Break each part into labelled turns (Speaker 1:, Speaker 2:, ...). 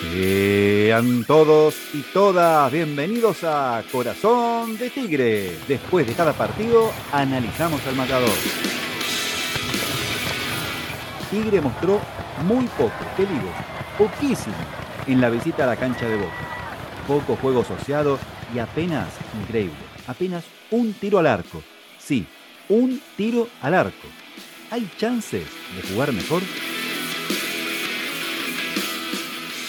Speaker 1: Sean todos y todas bienvenidos a Corazón de Tigre. Después de cada partido, analizamos al matador. Tigre mostró muy poco, ¿qué digo? Poquísimo en la visita a la cancha de Boca. Poco juego asociado y apenas, increíble, apenas un tiro al arco. Sí, un tiro al arco. ¿Hay chances de jugar mejor?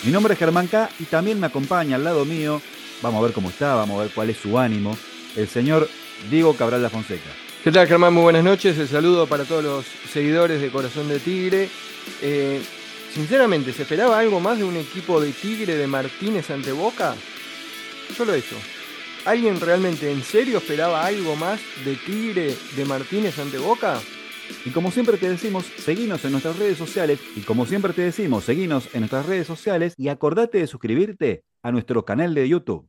Speaker 1: Mi nombre es Germán K y también me acompaña al lado mío, vamos a ver cómo está, vamos a ver cuál es su ánimo, el señor Diego Cabral La Fonseca.
Speaker 2: ¿Qué tal Germán? Muy buenas noches, el saludo para todos los seguidores de Corazón de Tigre. Eh, sinceramente, ¿se esperaba algo más de un equipo de Tigre de Martínez ante Boca? Solo eso. ¿Alguien realmente en serio esperaba algo más de Tigre de Martínez ante Boca?
Speaker 1: Y como siempre te decimos, seguinos en nuestras redes sociales. Y como siempre te decimos, seguinos en nuestras redes sociales y acordate de suscribirte a nuestro canal de YouTube.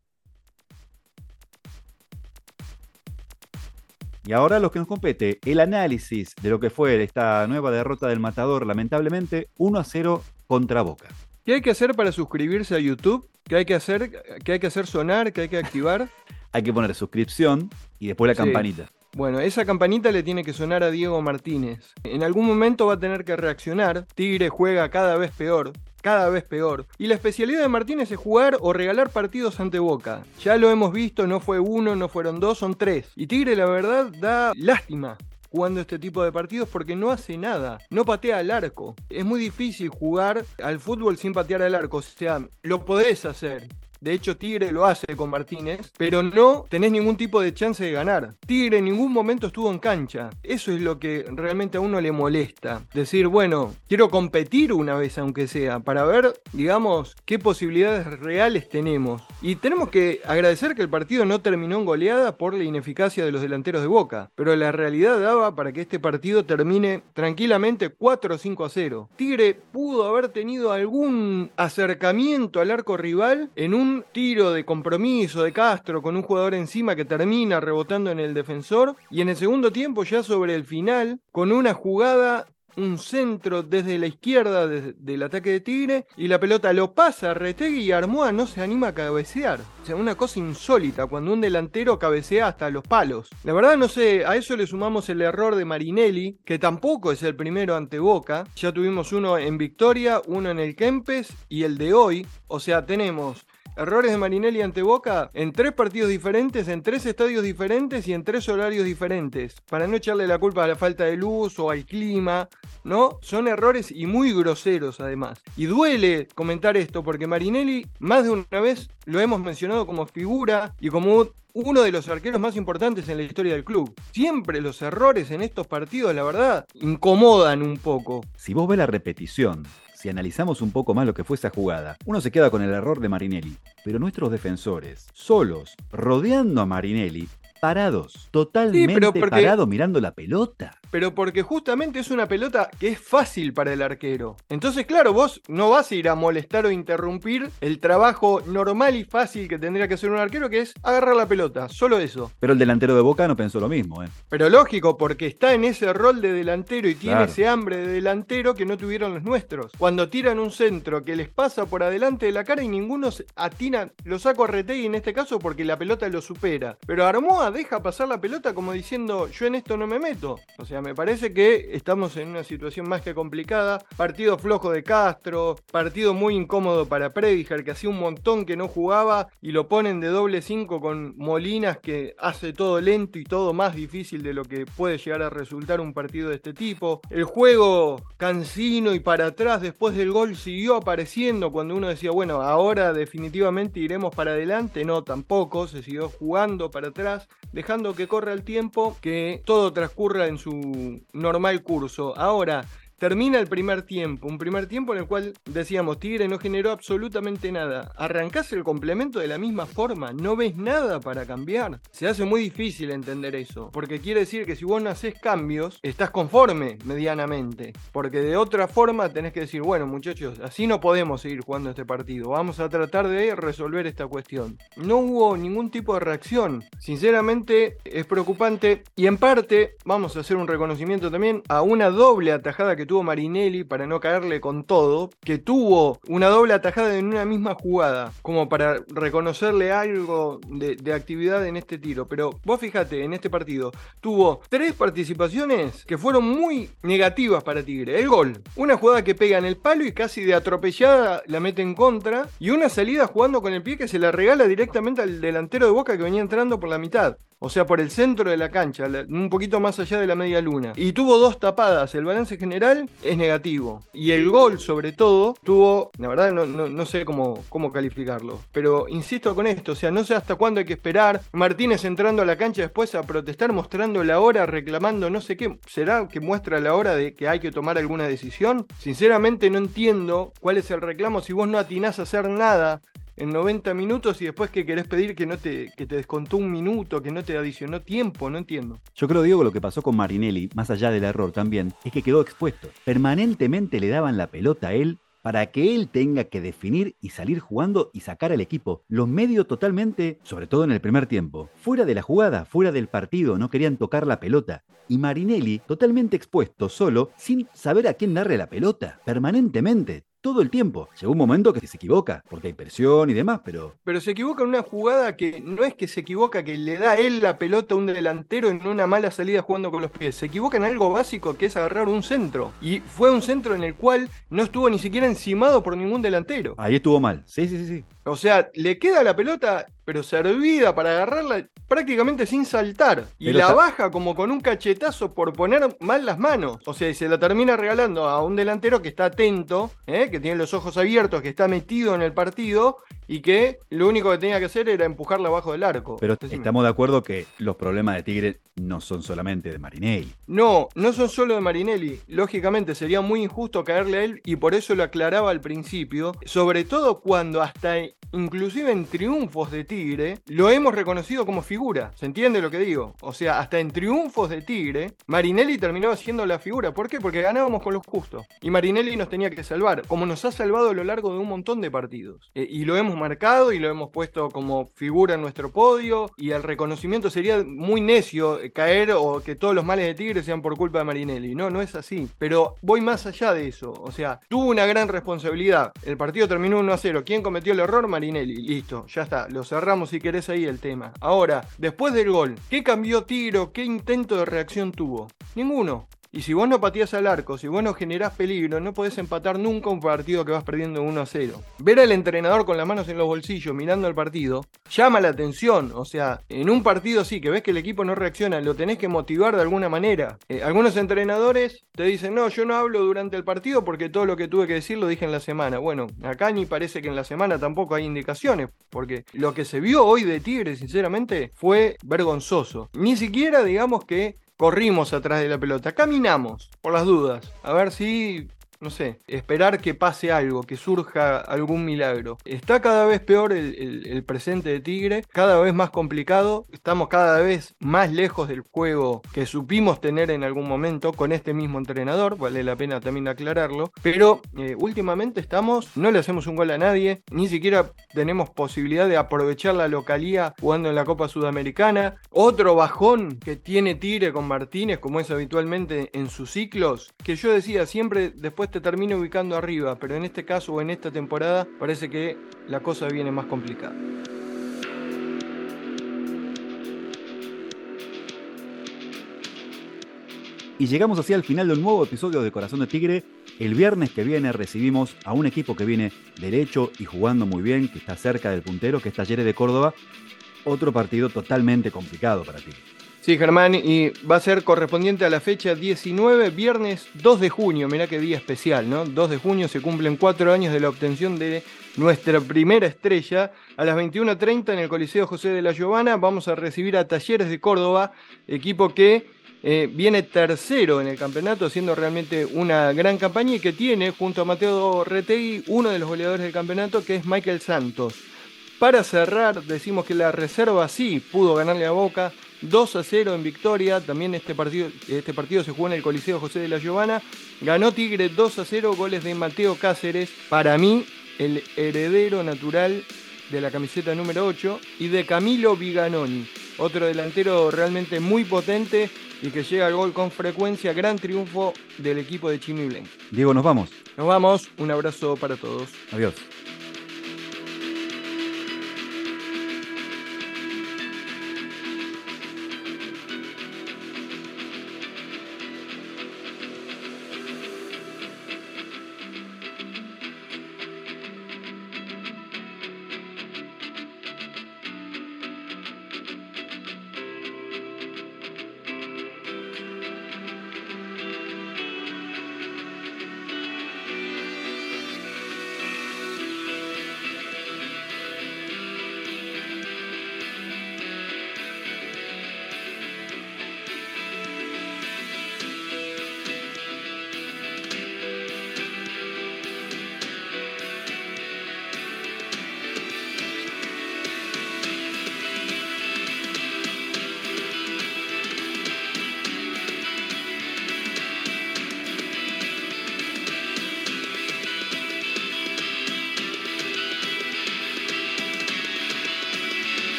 Speaker 1: Y ahora lo que nos compete, el análisis de lo que fue esta nueva derrota del Matador, lamentablemente 1 a 0 contra Boca.
Speaker 2: ¿Qué hay que hacer para suscribirse a YouTube? ¿Qué hay que hacer? ¿Qué hay que hacer sonar? ¿Qué hay que activar?
Speaker 1: hay que poner suscripción y después la campanita.
Speaker 2: Bueno, esa campanita le tiene que sonar a Diego Martínez. En algún momento va a tener que reaccionar. Tigre juega cada vez peor cada vez peor. Y la especialidad de Martínez es jugar o regalar partidos ante Boca. Ya lo hemos visto, no fue uno, no fueron dos, son tres. Y Tigre la verdad da lástima jugando este tipo de partidos porque no hace nada, no patea al arco. Es muy difícil jugar al fútbol sin patear al arco, o sea, lo podés hacer, de hecho, Tigre lo hace con Martínez, pero no tenés ningún tipo de chance de ganar. Tigre en ningún momento estuvo en cancha. Eso es lo que realmente a uno le molesta. Decir, bueno, quiero competir una vez aunque sea, para ver, digamos, qué posibilidades reales tenemos. Y tenemos que agradecer que el partido no terminó en goleada por la ineficacia de los delanteros de Boca. Pero la realidad daba para que este partido termine tranquilamente 4 o 5 a 0. Tigre pudo haber tenido algún acercamiento al arco rival en un tiro de compromiso de Castro con un jugador encima que termina rebotando en el defensor y en el segundo tiempo ya sobre el final con una jugada un centro desde la izquierda del ataque de Tigre y la pelota lo pasa a Retegui y Armoa no se anima a cabecear. O sea, una cosa insólita cuando un delantero cabecea hasta los palos. La verdad no sé, a eso le sumamos el error de Marinelli, que tampoco es el primero ante Boca. Ya tuvimos uno en Victoria, uno en el Kempes y el de hoy. O sea, tenemos errores de Marinelli ante Boca en tres partidos diferentes, en tres estadios diferentes y en tres horarios diferentes. Para no echarle la culpa a la falta de luz o al clima, ¿no? Son errores y muy groseros además. Y duele comentar esto porque Marinelli más de una vez lo hemos mencionado como figura y como uno de los arqueros más importantes en la historia del club. Siempre los errores en estos partidos, la verdad, incomodan un poco.
Speaker 1: Si vos ves la repetición si analizamos un poco más lo que fue esa jugada, uno se queda con el error de Marinelli, pero nuestros defensores, solos, rodeando a Marinelli, parados, totalmente parados mirando la pelota
Speaker 2: pero porque justamente es una pelota que es fácil para el arquero. Entonces, claro, vos no vas a ir a molestar o interrumpir el trabajo normal y fácil que tendría que hacer un arquero, que es agarrar la pelota, solo eso.
Speaker 1: Pero el delantero de Boca no pensó lo mismo, ¿eh?
Speaker 2: Pero lógico, porque está en ese rol de delantero y tiene ese hambre de delantero que no tuvieron los nuestros. Cuando tiran un centro que les pasa por adelante de la cara y ninguno atina, lo saco a Retegui en este caso porque la pelota lo supera. Pero Deja pasar la pelota como diciendo, yo en esto no me meto. O sea, me parece que estamos en una situación más que complicada. Partido flojo de Castro, partido muy incómodo para Prediger, que hacía un montón que no jugaba y lo ponen de doble 5 con Molinas, que hace todo lento y todo más difícil de lo que puede llegar a resultar un partido de este tipo. El juego cansino y para atrás después del gol siguió apareciendo cuando uno decía, bueno, ahora definitivamente iremos para adelante. No, tampoco, se siguió jugando para atrás, dejando que corra el tiempo, que todo transcurra en su normal curso. Ahora, Termina el primer tiempo, un primer tiempo en el cual decíamos, Tigre no generó absolutamente nada. Arrancás el complemento de la misma forma, no ves nada para cambiar. Se hace muy difícil entender eso, porque quiere decir que si vos no haces cambios, estás conforme medianamente. Porque de otra forma tenés que decir, bueno muchachos, así no podemos seguir jugando este partido, vamos a tratar de resolver esta cuestión. No hubo ningún tipo de reacción. Sinceramente es preocupante y en parte vamos a hacer un reconocimiento también a una doble atajada que tuvo Marinelli para no caerle con todo, que tuvo una doble atajada en una misma jugada, como para reconocerle algo de, actividad en este tiro. Pero vos fíjate, en este partido tuvo tres participaciones que fueron muy negativas para Tigre. El gol, una jugada que pega en el palo y casi de atropellada la mete en contra, y una salida jugando con el pie que se la regala directamente al delantero de Boca que venía entrando por la mitad. O sea, por el centro de la cancha, un poquito más allá de la media luna. Y tuvo dos tapadas. El balance general es negativo. Y el gol, sobre todo, tuvo. La verdad, no, no, sé cómo, cómo calificarlo. Pero insisto con esto. O sea, no sé hasta cuándo hay que esperar. Martínez entrando a la cancha después a protestar, mostrando la hora, reclamando no sé qué. ¿Será que muestra la hora de que hay que tomar alguna decisión? Sinceramente, no entiendo cuál es el reclamo si vos no atinás a hacer nada en 90 minutos y después que querés pedir que no te, que te descontó un minuto, que no te adicionó tiempo, no entiendo.
Speaker 1: Yo creo, Diego, lo que pasó con Marinelli, más allá del error también, es que quedó expuesto. Permanentemente le daban la pelota a él para que él tenga que definir y salir jugando y sacar al equipo. Los medios totalmente, sobre todo en el primer tiempo, fuera de la jugada, fuera del partido, no querían tocar la pelota. Y Marinelli totalmente expuesto, solo, sin saber a quién darle la pelota, permanentemente todo el tiempo. Llegó un momento que se equivoca, porque hay presión y demás, pero...
Speaker 2: Pero se equivoca en una jugada que no es que se equivoca, que le da él la pelota a un delantero en una mala salida jugando con los pies. Se equivoca en algo básico que es agarrar un centro. Y fue un centro en el cual no estuvo ni siquiera encimado por ningún delantero.
Speaker 1: Ahí estuvo mal. Sí, sí, sí. sí.
Speaker 2: O sea, le queda la pelota, pero servida para agarrarla prácticamente sin saltar. Y la baja como con un cachetazo por poner mal las manos. O sea, y se la termina regalando a un delantero que está atento, ¿eh? que tiene los ojos abiertos, que está metido en el partido y que lo único que tenía que hacer era empujarla abajo del arco.
Speaker 1: Pero estamos de acuerdo que los problemas de Tigre no son solamente de Marinelli.
Speaker 2: No, no son solo de Marinelli. Lógicamente sería muy injusto caerle a él y por eso lo aclaraba al principio. Sobre todo cuando hasta inclusive en triunfos de Tigre, lo hemos reconocido como figura. ¿Se entiende lo que digo? O sea, hasta en triunfos de Tigre, Marinelli terminaba siendo la figura. ¿Por qué? Porque ganábamos con los justos. Y Marinelli nos tenía que salvar, como nos ha salvado a lo largo de un montón de partidos. Eh, y lo hemos marcado y lo hemos puesto como figura en nuestro podio. Y el reconocimiento sería muy necio eh, caer o que todos los males de Tigre sean por culpa de Marinelli. No, no es así. Pero voy más allá de eso. O sea, tuvo una gran responsabilidad. El partido terminó 1 a 0. ¿Quién cometió el error? Marinelli. Listo, ya está. Lo cerramos si querés ahí el tema. Ahora, después del gol, ¿qué cambió Tiro? ¿Qué intento de reacción tuvo? Ninguno. Y si vos no pateás al arco, si vos no generás peligro, no podés empatar nunca un partido que vas perdiendo 1 a 0. Ver al entrenador con las manos en los bolsillos mirando al partido llama la atención. O sea, en un partido sí, que ves que el equipo no reacciona, lo tenés que motivar de alguna manera. Eh, algunos entrenadores te dicen, no, yo no hablo durante el partido porque todo lo que tuve que decir lo dije en la semana. Bueno, acá ni parece que en la semana tampoco hay indicaciones, porque lo que se vio hoy de Tigre, sinceramente, fue vergonzoso. Ni siquiera digamos que corrimos atrás de la pelota, caminamos por las dudas, a ver si no sé, esperar que pase algo, que surja algún milagro. Está cada vez peor el, presente de Tigre, cada vez más complicado, estamos cada vez más lejos del juego que supimos tener en algún momento con este mismo entrenador, vale la pena también aclararlo, pero eh, últimamente estamos, no le hacemos un gol a nadie, ni siquiera tenemos posibilidad de aprovechar la localía jugando en la Copa Sudamericana. Otro bajón que tiene Tigre con Martínez, como es habitualmente en sus ciclos, que yo decía siempre después te termina ubicando arriba, pero en este caso o en esta temporada parece que la cosa viene más complicada.
Speaker 1: Y llegamos así al final de un nuevo episodio de Corazón de Tigre. El viernes que viene recibimos a un equipo que viene derecho y jugando muy bien, que está cerca del puntero, que es Talleres de Córdoba. Otro partido totalmente complicado para Tigre.
Speaker 2: Sí, Germán, y va a ser correspondiente a la fecha 19, viernes 2 de junio. Mirá qué día especial, ¿no? 2 de junio se cumplen cuatro años de la obtención de nuestra primera estrella. A las 21.30 en el Coliseo José de la Giovana vamos a recibir a Talleres de Córdoba, equipo que eh, viene tercero en el campeonato, haciendo realmente una gran campaña y que tiene, junto a Mateo Retegui, uno de los goleadores del campeonato, que es Michael Santos. Para cerrar, decimos que la reserva sí pudo ganarle a Boca 2 a 0 en victoria. También este partido, este partido se jugó en el Coliseo José de la Giovana. Ganó Tigre 2 a 0, goles de Mateo Cáceres. Para mí, el heredero natural de la camiseta número 8 y de Camilo Viganoni, otro delantero realmente muy potente y que llega al gol con frecuencia. Gran triunfo del equipo de Blen.
Speaker 1: Diego, nos vamos.
Speaker 2: Nos vamos. Un abrazo para todos.
Speaker 1: Adiós.